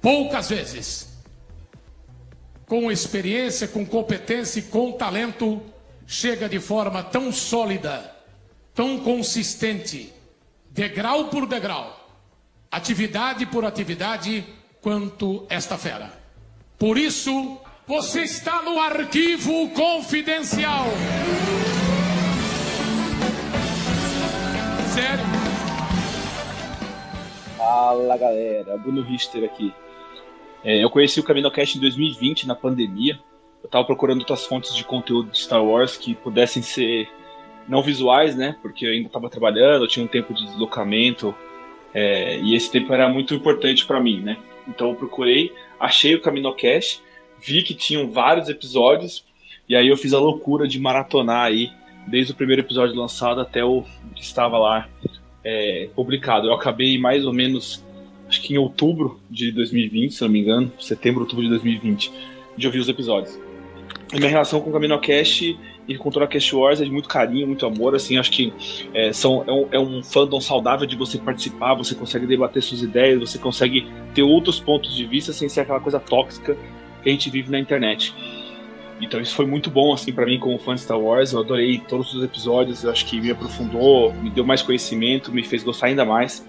Poucas vezes, com experiência, com competência e com talento, chega de forma tão sólida, tão consistente, degrau por degrau, atividade por atividade, quanto esta fera. Por isso, você está no arquivo confidencial. Sério. Fala galera, Bruno Richter aqui. É, eu conheci o CaminoCast em 2020, na pandemia. Eu tava procurando outras fontes de conteúdo de Star Wars que pudessem ser não visuais, né? Porque eu ainda estava trabalhando, eu tinha um tempo de deslocamento é, e esse tempo era muito importante para mim, né? Então eu procurei, achei o CaminoCast, vi que tinham vários episódios e aí eu fiz a loucura de maratonar aí desde o primeiro episódio lançado até o que estava lá é, publicado. Eu acabei mais ou menos, acho que em outubro de 2020, se não me engano, setembro, outubro de 2020, de ouvir os episódios. A minha relação com o CaminoCast e com a Cast Wars é de muito carinho, muito amor, assim, acho que é, são, é, um, é um fandom saudável de você participar, você consegue debater suas ideias, você consegue ter outros pontos de vista sem ser aquela coisa tóxica que a gente vive na internet. Então isso foi muito bom assim para mim como fã de Star Wars. Eu adorei todos os episódios. Eu acho que me aprofundou, me deu mais conhecimento, me fez gostar ainda mais.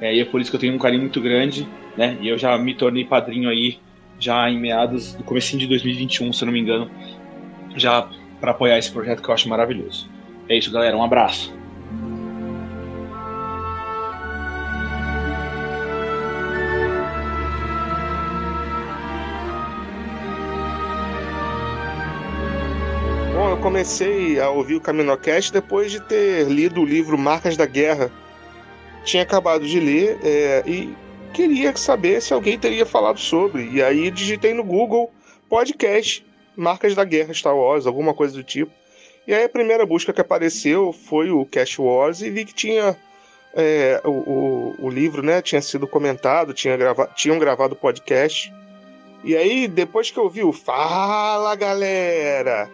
É, e é por isso que eu tenho um carinho muito grande, né? E eu já me tornei padrinho aí já em meados do comecinho de 2021, se eu não me engano, já para apoiar esse projeto que eu acho maravilhoso. É isso, galera. Um abraço. Comecei a ouvir o CaminoCast depois de ter lido o livro Marcas da Guerra. Tinha acabado de ler é, e queria saber se alguém teria falado sobre. E aí digitei no Google podcast Marcas da Guerra Star Wars, alguma coisa do tipo. E aí a primeira busca que apareceu foi o Cast Wars e vi que tinha é, o, o, o, livro, né? Tinha sido comentado, tinha grava tinham gravado podcast. E aí, depois que eu vi o Fala Galera,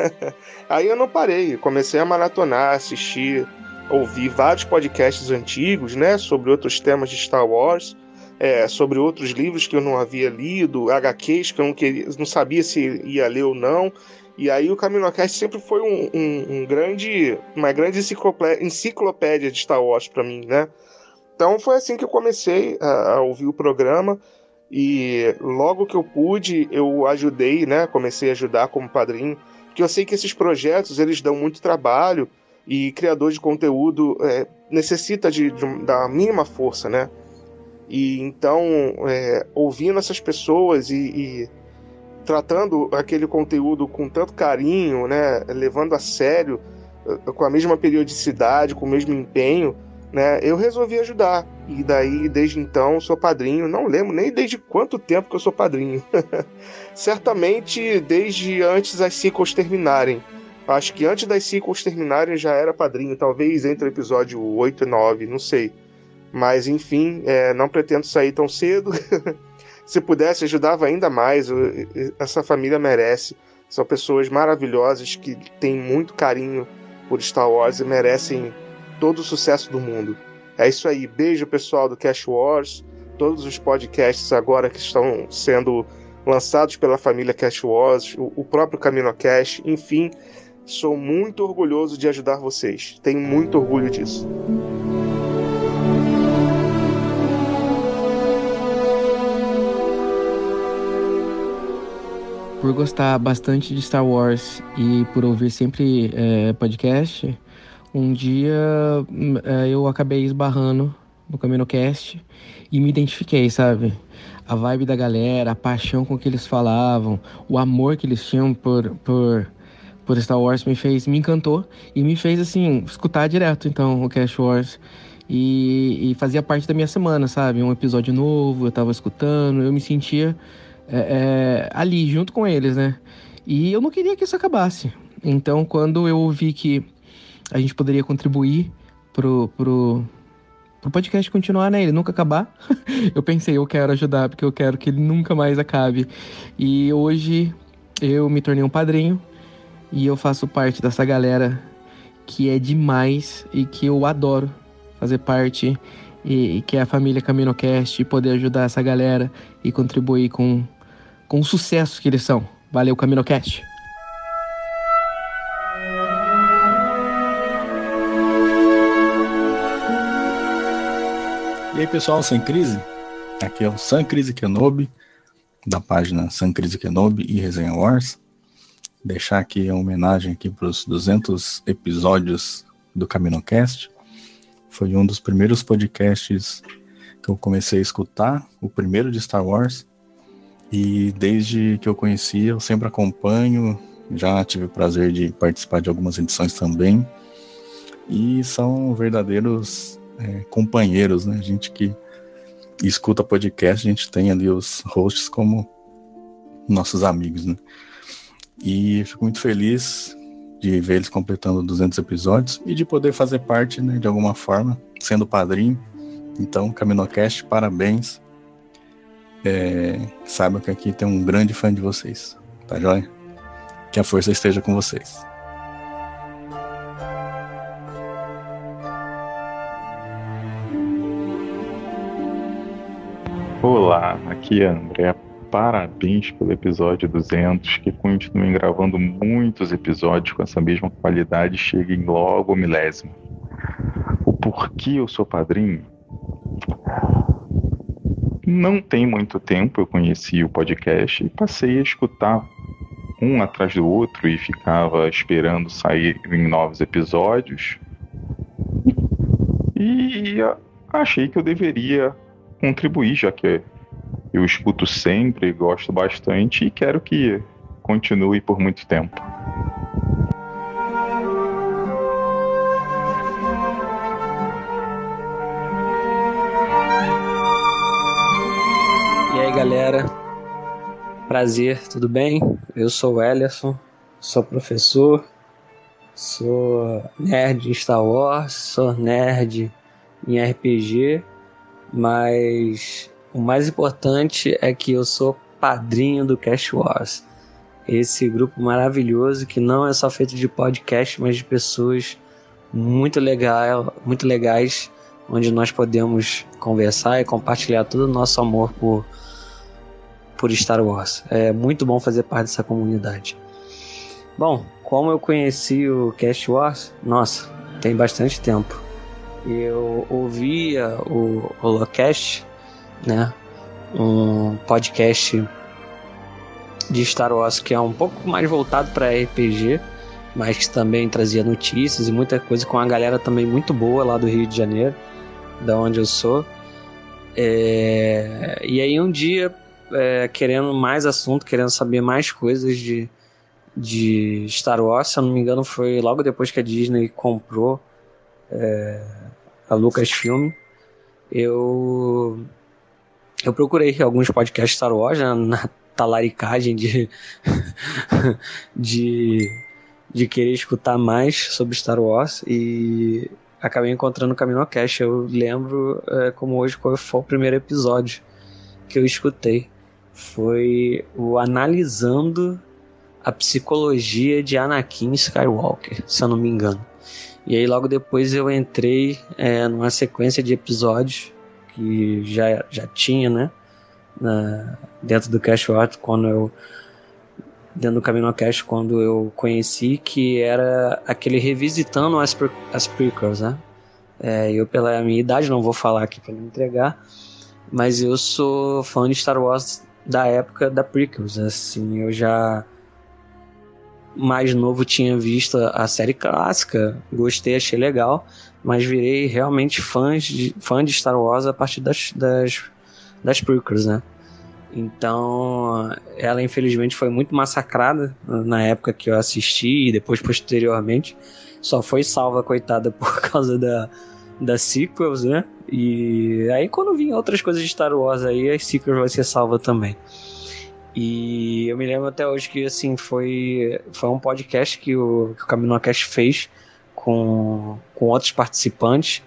aí eu não parei, comecei a maratonar, assistir, ouvir vários podcasts antigos, né? Sobre outros temas de Star Wars. É, sobre outros livros que eu não havia lido, HQs que eu não, queria, não sabia se ia ler ou não. E aí o CaminoCast sempre foi um, um, um grande, uma grande enciclopédia de Star Wars para mim, né? Então foi assim que eu comecei a, a, ouvir o programa e logo que eu pude eu ajudei, né? Comecei a ajudar como padrinho, porque eu sei que esses projetos eles dão muito trabalho e criador de conteúdo é, necessita de, de, da mínima força, né? E então é, ouvindo essas pessoas e, e tratando aquele conteúdo com tanto carinho, né, levando a sério, eh, com a mesma periodicidade, com o mesmo empenho, né, eu resolvi ajudar. E daí, desde então, sou padrinho. Não lembro nem desde quanto tempo que eu sou padrinho. Certamente desde antes as sequels terminarem. Acho que antes das sequels terminarem já era padrinho, talvez entre o episódio 8 e 9, não sei. Mas enfim, é, não pretendo sair tão cedo. Se pudesse, ajudava ainda mais. Essa família merece. São pessoas maravilhosas que têm muito carinho por Star Wars e merecem todo o sucesso do mundo. É isso aí. Beijo, pessoal do Cash Wars. Todos os podcasts agora que estão sendo lançados pela família Cash Wars, o próprio Camino Cash, enfim, sou muito orgulhoso de ajudar vocês. Tenho muito orgulho disso. por gostar bastante de Star Wars e por ouvir sempre é, podcast, um dia hum, é, eu acabei esbarrando no CaminoCast e me identifiquei, sabe? A vibe da galera, a paixão com que eles falavam, o amor que eles tinham por, por, por Star Wars me fez, me encantou e me fez, assim, escutar direto, então, o Cast Wars. E, e fazia parte da minha semana, sabe? Um episódio novo, eu tava escutando, eu me sentia é, é, ali, junto com eles, né? E eu não queria que isso acabasse. Então, quando eu ouvi que a gente poderia contribuir pro, pro, pro podcast continuar, né? Ele nunca acabar. eu pensei, eu quero ajudar, porque eu quero que ele nunca mais acabe. E hoje eu me tornei um padrinho e eu faço parte dessa galera que é demais e que eu adoro fazer parte e, e que é a família CaminoCast e poder ajudar essa galera e contribuir com, com o sucesso que eles são. Valeu, CaminoCast! E aí pessoal, sem crise? Aqui é o San Crise Kenobi, da página San Crise Kenobi e Resenha Wars. Deixar aqui a homenagem aqui para os 200 episódios do CaminoCast. Foi um dos primeiros podcasts que eu comecei a escutar, o primeiro de Star Wars. E desde que eu conheci, eu sempre acompanho. Já tive o prazer de participar de algumas edições também. E são verdadeiros é, companheiros, né? Gente que escuta podcast, a gente tem ali os hosts como nossos amigos, né? E fico muito feliz de ver eles completando 200 episódios e de poder fazer parte, né, de alguma forma, sendo padrinho. Então, Caminocast, parabéns. É, saiba que aqui tem um grande fã de vocês, tá joia? Que a força esteja com vocês. Olá, aqui é André. Parabéns pelo episódio 200, que continuem gravando muitos episódios com essa mesma qualidade cheguem logo ao milésimo. O porquê eu sou padrinho? Não tem muito tempo eu conheci o podcast e passei a escutar um atrás do outro e ficava esperando sair em novos episódios. E achei que eu deveria contribuir, já que eu escuto sempre, gosto bastante e quero que continue por muito tempo. E aí galera, prazer, tudo bem? Eu sou o Ellerson, sou professor, sou nerd em Star Wars, sou nerd em RPG mas o mais importante é que eu sou padrinho do Cash Wars. Esse grupo maravilhoso que não é só feito de podcast, mas de pessoas muito, legal, muito legais, onde nós podemos conversar e compartilhar todo o nosso amor por, por Star Wars. É muito bom fazer parte dessa comunidade. Bom, como eu conheci o Cast Wars? Nossa, tem bastante tempo eu ouvia o Holocast, né? Um podcast de Star Wars que é um pouco mais voltado para RPG, mas que também trazia notícias e muita coisa com a galera também muito boa lá do Rio de Janeiro, da onde eu sou. É... E aí um dia, é, querendo mais assunto, querendo saber mais coisas de, de Star Wars, se eu não me engano, foi logo depois que a Disney comprou é, a Lucasfilm, eu eu procurei alguns podcasts Star Wars né, na talaricagem de, de, de querer escutar mais sobre Star Wars e acabei encontrando o Caminho Cash. Eu lembro é, como hoje qual foi o primeiro episódio que eu escutei. Foi o Analisando a Psicologia de Anakin Skywalker, se eu não me engano. E aí logo depois eu entrei é, numa sequência de episódios que já, já tinha, né? Na, dentro do Cash Art, quando eu. Dentro do Caminho Cash, quando eu conheci, que era aquele revisitando as, as prequels, né? É, eu, pela minha idade, não vou falar aqui para não entregar, mas eu sou fã de Star Wars da época da prequels, assim, eu já mais novo tinha visto a série clássica, gostei, achei legal, mas virei realmente fã de, fã de Star Wars a partir das, das, das prequels, né? Então, ela infelizmente foi muito massacrada na época que eu assisti e depois posteriormente. Só foi salva, coitada, por causa da, das sequels, né? E aí quando vinha outras coisas de Star Wars aí, as sequels vai ser salva também. E eu me lembro até hoje que assim foi, foi um podcast que o, que o Caminocast fez com, com outros participantes,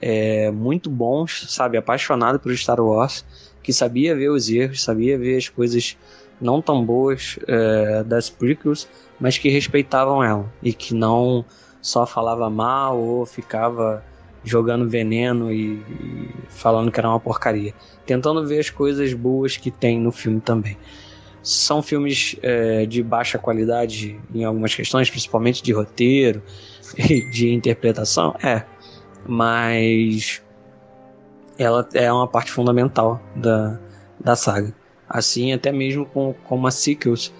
é, muito bons, sabe, apaixonado por Star Wars, que sabia ver os erros, sabia ver as coisas não tão boas é, das prequels, mas que respeitavam ela e que não só falava mal ou ficava jogando veneno e, e, falando que era uma porcaria. Tentando ver as coisas boas que tem no filme também. São filmes é, de baixa qualidade em algumas questões, principalmente de roteiro de interpretação, é. Mas ela é uma parte fundamental da, da saga. Assim, até mesmo com, com a sequels,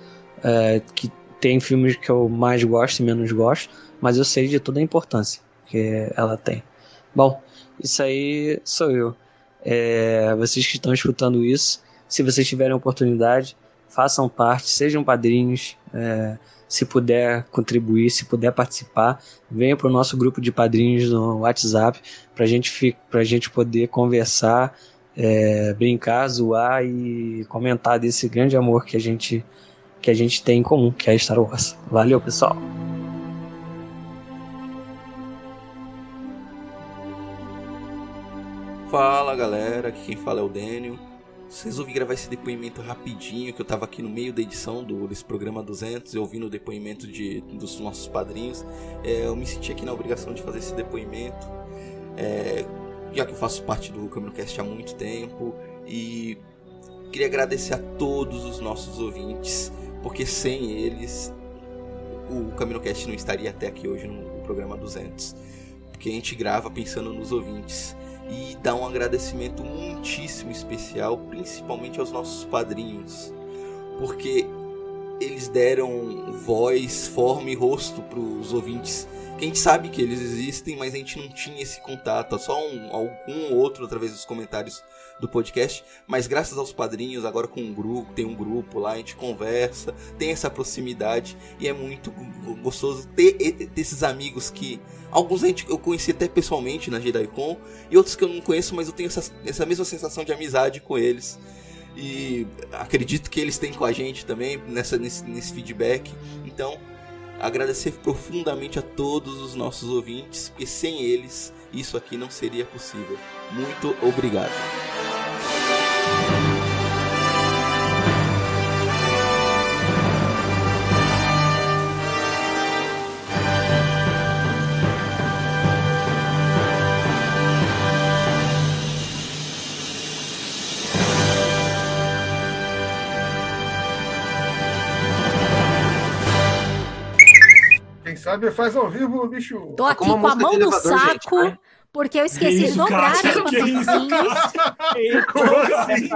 é, que tem filmes que eu mais gosto e menos gosto, mas eu sei de toda a importância que ela tem. Bom, isso aí sou eu. É, vocês que estão escutando isso, se vocês tiverem oportunidade, façam parte, sejam padrinhos. É, se puder contribuir, se puder participar, venha para o nosso grupo de padrinhos no WhatsApp para gente, a gente poder conversar, é, brincar, zoar e comentar desse grande amor que a gente que a gente tem em comum, que é Star Wars. Valeu, pessoal! Fala galera, aqui quem fala é o Daniel. Resolvi gravar esse depoimento rapidinho, que eu tava aqui no meio da edição do, desse programa 200, eu ouvindo o depoimento de, dos nossos padrinhos. É, eu me senti aqui na obrigação de fazer esse depoimento, é, já que eu faço parte do CaminoCast há muito tempo. E queria agradecer a todos os nossos ouvintes, porque sem eles o CaminoCast não estaria até aqui hoje no programa 200. Porque a gente grava pensando nos ouvintes e dar um agradecimento muitíssimo especial, principalmente aos nossos padrinhos, porque eles deram voz, forma e rosto para os ouvintes. Que a gente sabe que eles existem, mas a gente não tinha esse contato, só um, algum outro através dos comentários do podcast, mas graças aos padrinhos, agora com um grupo, tem um grupo lá, a gente conversa, tem essa proximidade e é muito gostoso ter, ter esses amigos que alguns a gente, eu conheci até pessoalmente na JediCon e outros que eu não conheço, mas eu tenho essa, essa mesma sensação de amizade com eles. E acredito que eles têm com a gente também nessa, nesse, nesse feedback. Então, agradecer profundamente a todos os nossos ouvintes, porque sem eles isso aqui não seria possível. Muito obrigado. Sabe faz ao vivo, bicho. Tô aqui com a mão no saco, porque eu esqueci Isso, de dobrar os papelzinhos. Como assim?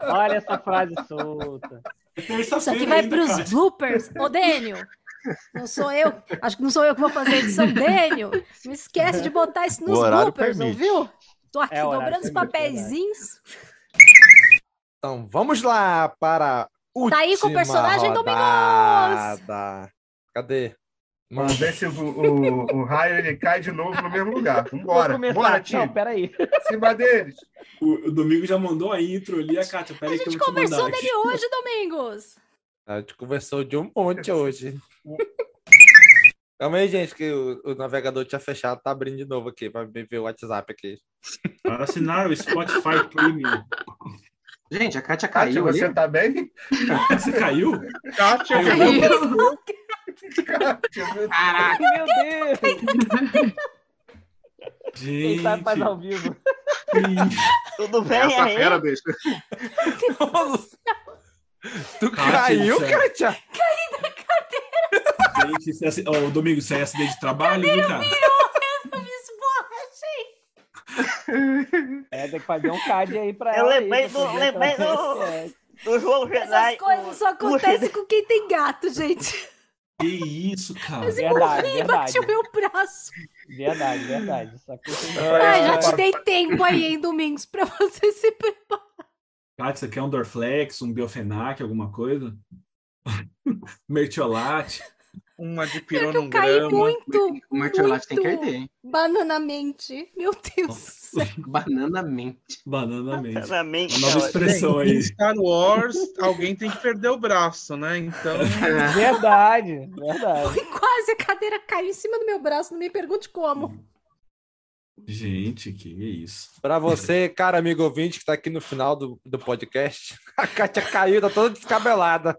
Olha essa frase solta. Isso aqui vai pros bloopers. Ô, Dênio, não sou eu. Acho que não sou eu que vou fazer a edição, Dênio. Não esquece de botar isso nos O bloopers, permite. ouviu? Tô aqui É, o dobrando os permite, papeizinhos. Então, vamos lá para a Tá aí com o personagem Domingos! rodada. Cadê? Ver se o, o, o raio ele cai de novo no mesmo lugar. Vambora. Vou. Bora, Não, time. peraí. Cima deles. O, o Domingo já mandou a intro ali, a Kátia, peraí que eu A gente vou te conversou mandar. dele hoje, Domingos. A gente conversou de um monte hoje. Calma aí, gente, que o, o navegador tinha fechado, tá abrindo de novo aqui, pra ver o WhatsApp aqui. Para assinar o Spotify Premium. Gente, a Kátia Kátia, caiu você ali. tá bem? Você caiu? Kátia, Caiu. Caraca, meu Deus! Quem sabe faz Gente. ao vivo. Tudo bem Essa aí? fera, besta. Tu Kátia, caiu, sério. Kátia? Gente, isso é, aci- Ô, Domingo, isso aí é acidente de trabalho, viu, cara? Eu. É, tem que fazer um CAD aí pra Eu ela. aí, lembrei do- lembrei do- esse- do João Jedi. Essas coisas só acontecem com quem tem gato, gente. Que isso, cara. Esse Verdade, morrinho verdade. bateu meu braço. Verdade, verdade. Só que Ai, já te dei tempo aí, hein, domingos, pra você se preparar. Cara, você quer um Dorflex, um Biofenac, alguma coisa? Mertiolate. Uma de que eu caí muito, O Mertiolate tem que muito arder, hein? bananamente. Meu Deus do céu. Bananamente. Bananamente. Bananamente. Uma nova expressão em aí. Star Wars, alguém tem que perder o braço, né? Então. Verdade, verdade. Foi quase a cadeira caiu em cima do meu braço, não me pergunte como. Gente, que isso. Pra você, cara amigo ouvinte, que tá aqui no final do, do podcast, a Kátia caiu, tá toda descabelada.